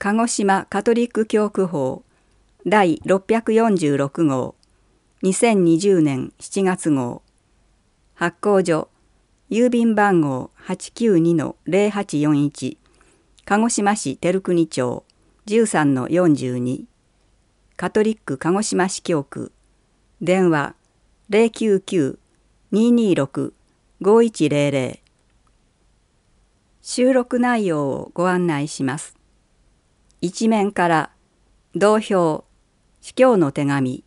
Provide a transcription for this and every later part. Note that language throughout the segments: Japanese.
鹿児島カトリック教区法第646号2020年7月号。発行所郵便番号892-0841鹿児島市照国町13-42カトリック鹿児島市教区。電話099-226-5100収録内容をご案内します。一面から同票司教の手紙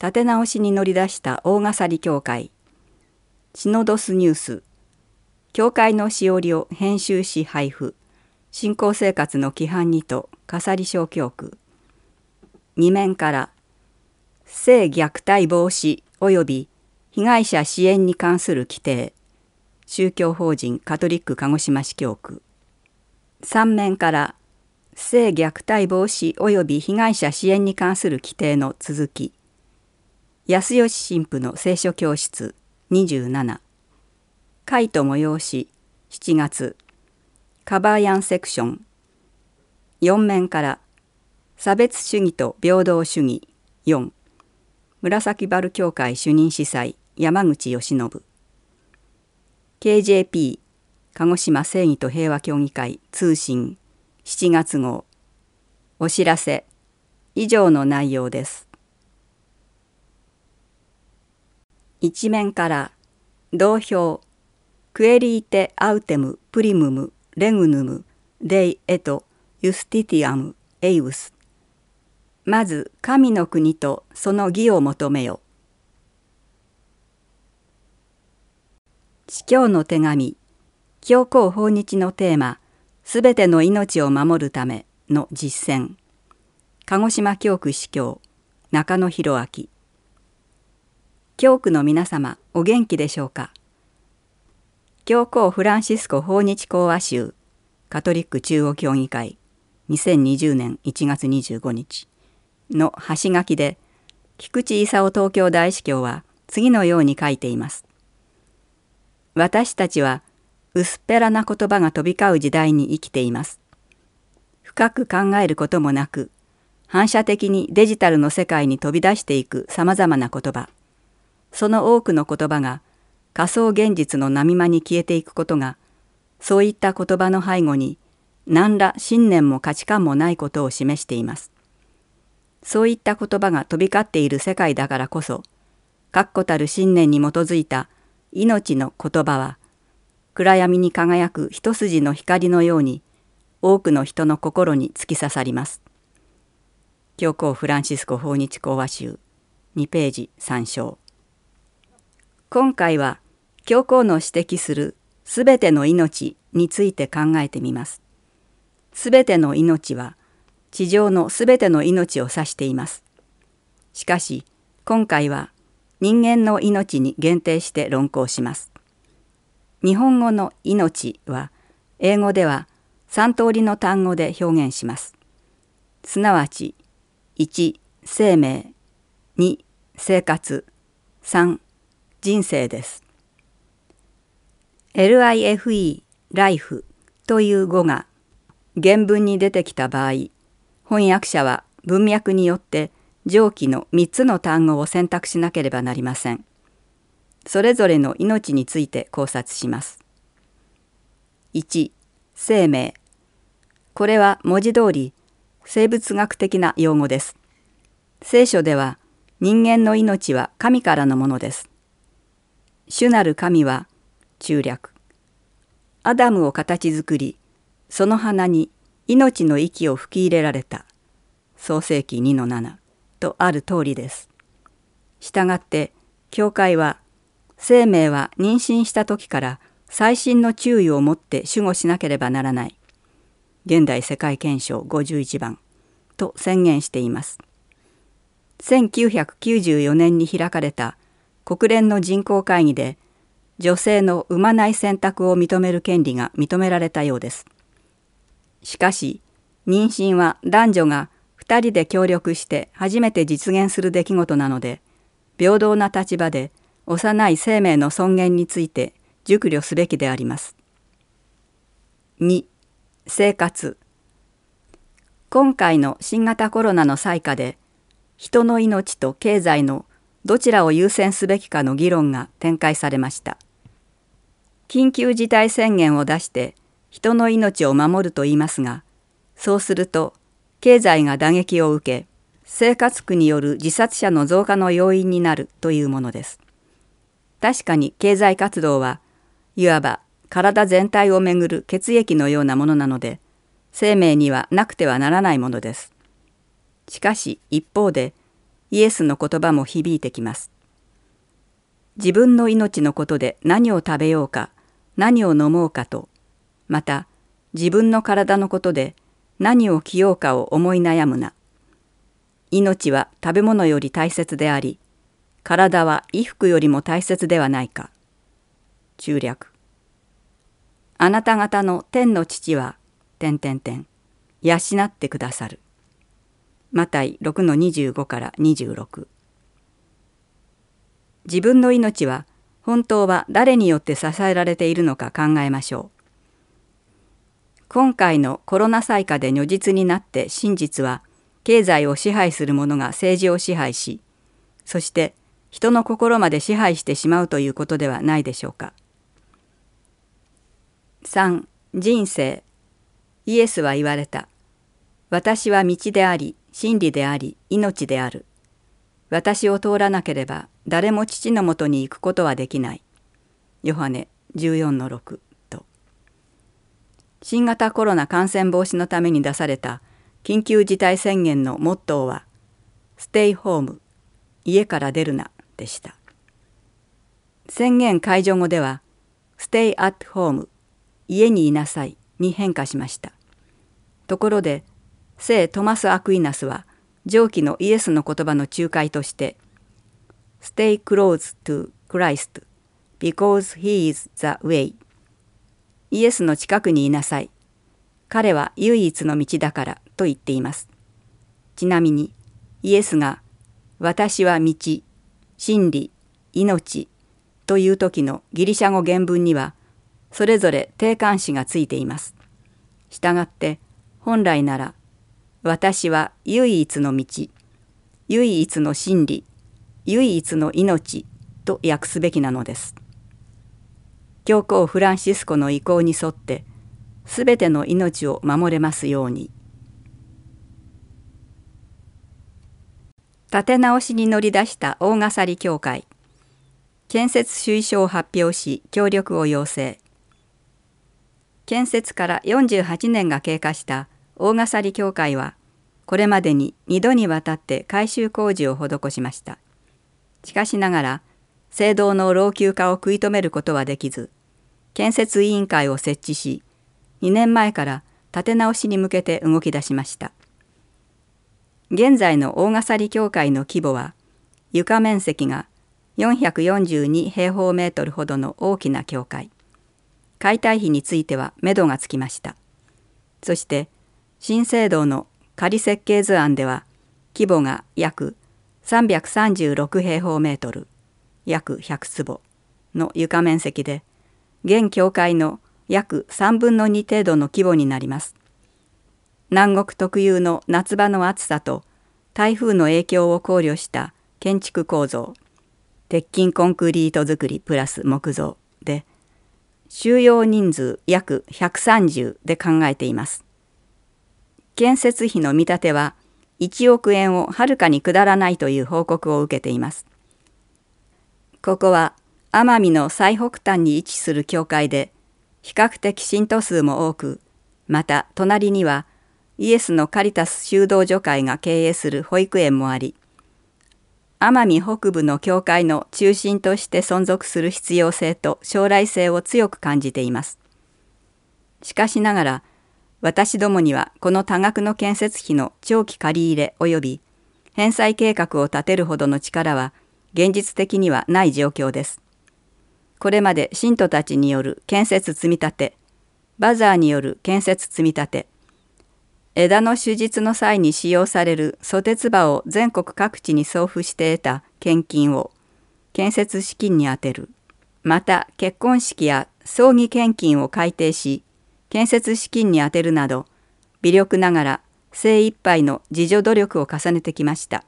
立て直しに乗り出した大笠利教会シノドスニュース教会のしおりを編集し配布信仰生活の規範にと笠利小教区二面から性虐待防止及び被害者支援に関する規定宗教法人カトリック鹿児島市教区三面から性虐待防止及び被害者支援に関する規定の続き。安吉神父の聖書教室27会と催し7月。カバーヤンセクション。4面から。差別主義と平等主義。4紫原教会主任司祭山口義信。KJP 鹿児島正義と平和協議会通信。7月号。お知らせ。以上の内容です。一面から同票。クエリーテアウテムプリムムレグヌムデイエトユスティティアムエイウスまず神の国とその義を求めよ。司教の手紙。教皇訪日のテーマ。すべての命を守るための実践。鹿児島教区司教中野博明。教区の皆様お元気でしょうか？教皇フランシスコ訪日講話集カトリック中央協議会2020年1月25日の端書きで菊池勲東京大司教は次のように書いています。私たちは薄っぺらな言葉が飛び交う時代に生きています。深く考えることもなく反射的にデジタルの世界に飛び出していくさまざまな言葉その多くの言葉が仮想現実の波間に消えていくことがそういった言葉の背後に何ら信念も価値観もないことを示しています。そういった言葉が飛び交っている世界だからこそ確固たる信念に基づいた命の言葉は暗闇に輝く一筋の光のように多くの人の心に突き刺さります。教皇フランシスコ訪日講話集2ページ参照今回は教皇の指摘するすべての命について考えてみます。すべての命は地上のすべての命を指しています。しかし今回は人間の命に限定して論考します。日本語の命は英語では3通りの単語で表現します。すなわち1生命2生活3人生です。LIFE ライフという語が原文に出てきた場合翻訳者は文脈によって上記の3つの単語を選択しなければなりません。それぞれの命について考察します。1. 生命これは文字通り生物学的な用語です。聖書では人間の命は神からのものです。主なる神は中略。アダムを形作り、その花に命の息を吹き入れられた創世紀2-7とある通りです。したがって教会は生命は妊娠した時から細心の注意を持って守護しなければならない現代世界憲章51番と宣言しています。1994年に開かれた国連の人口会議で女性の産まない選択を認める権利が認められたようです。しかし妊娠は男女が2人で協力して初めて実現する出来事なので平等な立場で幼い生命の尊厳について熟慮すべきであります。2生活今回の新型コロナの災禍で人の命と経済のどちらを優先すべきかの議論が展開されました。緊急事態宣言を出して人の命を守ると言いますがそうすると経済が打撃を受け生活苦による自殺者の増加の要因になるというものです。確かに経済活動はいわば体全体をめぐる血液のようなものなので生命にはなくてはならないものです。しかし一方でイエスの言葉も響いてきます。自分の命のことで何を食べようか何を飲もうかとまた自分の体のことで何を着ようかを思い悩むな。命は食べ物より大切であり体は衣服よりも大切ではないか。中略。あなた方の天の父は、点点点、養ってくださる。マタイ6の25から26。自分の命は本当は誰によって支えられているのか考えましょう。今回のコロナ災禍で如実になって真実は経済を支配する者が政治を支配しそして人の心まで支配してしまうということではないでしょうか。3. 人生イエスは言われた。私は道であり、真理であり、命である。私を通らなければ誰も父のもとに行くことはできない。ヨハネ14の6と。新型コロナ感染防止のために出された緊急事態宣言のモットーは、ステイホーム、家から出るな、でした。宣言解除後では「Stay at home」家にいなさいに変化しました。ところで聖トマス・アクイナスは上記のイエスの言葉の仲介として「Stay close to Christ because he is the way」イエスの近くにいなさい彼は唯一の道だからと言っています。ちなみにイエスが「私は道真理命という時のギリシャ語原文にはそれぞれ定冠詞がついています。したがって本来なら私は唯一の道唯一の真理唯一の命と訳すべきなのです。教皇フランシスコの意向に沿ってすべての命を守れますように。立て直しに乗り出した大笠利協会。建設推奨を発表し協力を要請。建設から48年が経過した大笠利協会はこれまでに2度にわたって改修工事を施しました。しかしながら聖堂の老朽化を食い止めることはできず建設委員会を設置し2年前から建て直しに向けて動き出しました。現在の大笠利教会の規模は床面積が442平方メートルほどの大きな教会。解体費については目処がつきました。そして新聖堂の仮設計図案では規模が約336平方メートル約100坪の床面積で現教会の約3分の2程度の規模になります。南国特有の夏場の暑さと台風の影響を考慮した建築構造鉄筋コンクリート造りプラス木造で収容人数約130で考えています。建設費の見立ては1億円をはるかに下らないという報告を受けています。ここは奄美の最北端に位置する教会で比較的信徒数も多くまた隣にはイエスのカリタス修道女会が経営する保育園もあり奄美北部の教会の中心として存続する必要性と将来性を強く感じています。しかしながら私どもにはこの多額の建設費の長期借り入れ及び返済計画を立てるほどの力は現実的にはない状況です。これまで信徒たちによる建設積み立て、バザーによる建設積み立て、枝の手術の際に使用されるソテツ葉を全国各地に送付して得た献金を建設資金に充てる。また結婚式や葬儀献金を改定し建設資金に充てるなど微力ながら精一杯の自助努力を重ねてきました。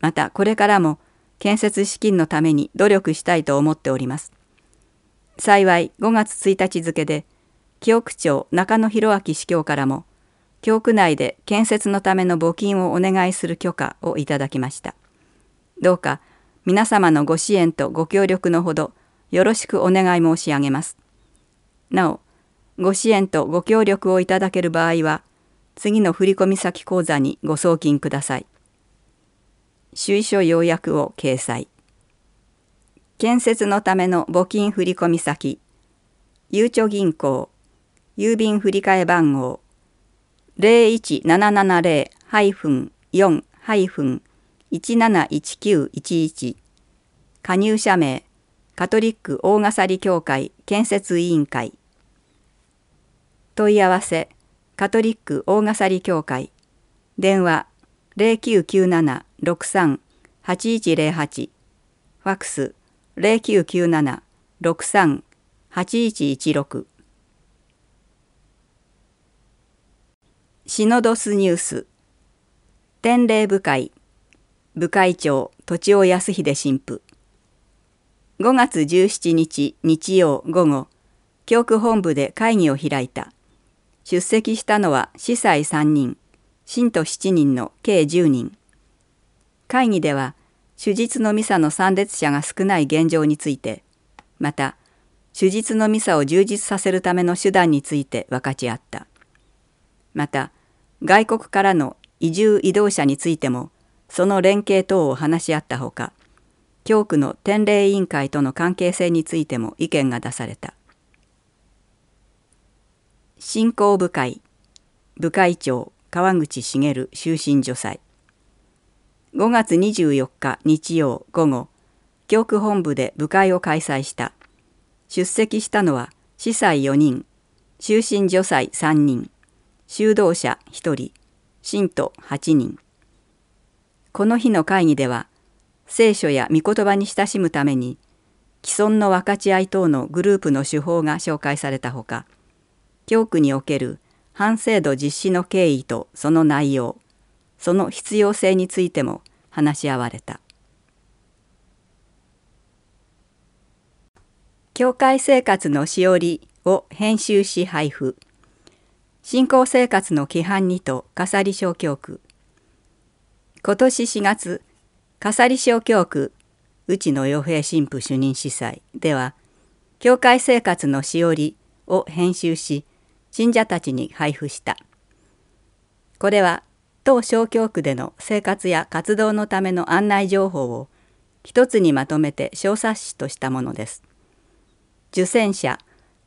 またこれからも建設資金のために努力したいと思っております。幸い5月1日付で清区長中野博明司教からも教区内で建設のための募金をお願いする許可をいただきました。どうか皆様のご支援とご協力のほどよろしくお願い申し上げます。なお、ご支援とご協力をいただける場合は、次の振込先口座にご送金ください。主意書要約を掲載。建設のための募金振込先、ゆうちょ銀行、郵便振替番号01770-4-171911加入者名カトリック大笠利教会建設委員会。問い合わせカトリック大笠利教会。電話0997-63-8108ファックス0997-63-8116シノドスニュース。典礼部会。部会長土地尾康秀神父。5月17日日曜午後教区本部で会議を開いた。出席したのは司祭3人。信徒7人の計10人。会議では手術のミサの参列者が少ない現状についてまた手術のミサを充実させるための手段について分かち合った。また外国からの移住移動者についてもその連携等を話し合ったほか教区の典礼委員会との関係性についても意見が出された。振興部会部会長川口茂終身助祭。5月24日日曜午後教区本部で部会を開催した。出席したのは司祭4人終身助祭3人。修道者1人信徒8人。この日の会議では聖書や御言葉に親しむために既存の分かち合い等のグループの手法が紹介されたほか教区における反制度実施の経緯とその内容その必要性についても話し合われた。教会生活のしおりを編集し配布。信仰生活の規範にと笠利小教区今年4月笠利小教区内野洋平神父主任司祭では教会生活のしおりを編集し信者たちに配布した。これは当小教区での生活や活動のための案内情報を一つにまとめて小冊子としたものです。受選者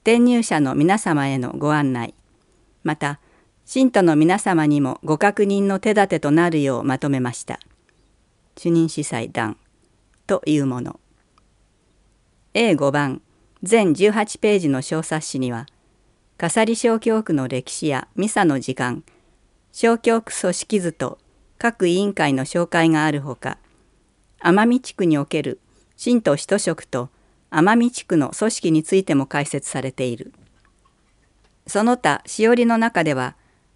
転入者の皆様へのご案内。また信徒の皆様にもご確認の手立てとなるようまとめました。主任司祭団というもの。A5 番全18ページの小冊子には笠利小教区の歴史やミサの時間小教区組織図と各委員会の紹介があるほか奄美地区における信徒使徒職と奄美地区の組織についても解説されている。その他しおりの中では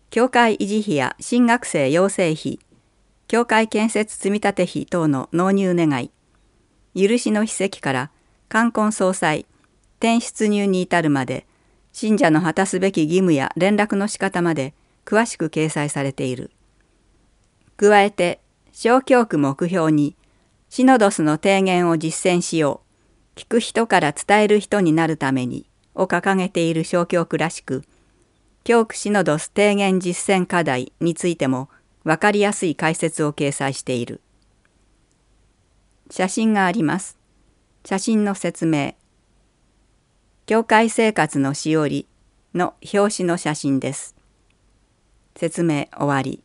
教会維持費や新学生養成費教会建設積立費等の納入願い許しの筆跡から冠婚葬祭転出入に至るまで信者の果たすべき義務や連絡の仕方まで詳しく掲載されている。加えて小教区目標にシノドスの提言を実践しよう聞く人から伝える人になるためにを掲げている小教区らしく教区シノドス提言実践課題についても分かりやすい解説を掲載している。写真があります。写真の説明。教会生活のしおりの表紙の写真です。説明終わり。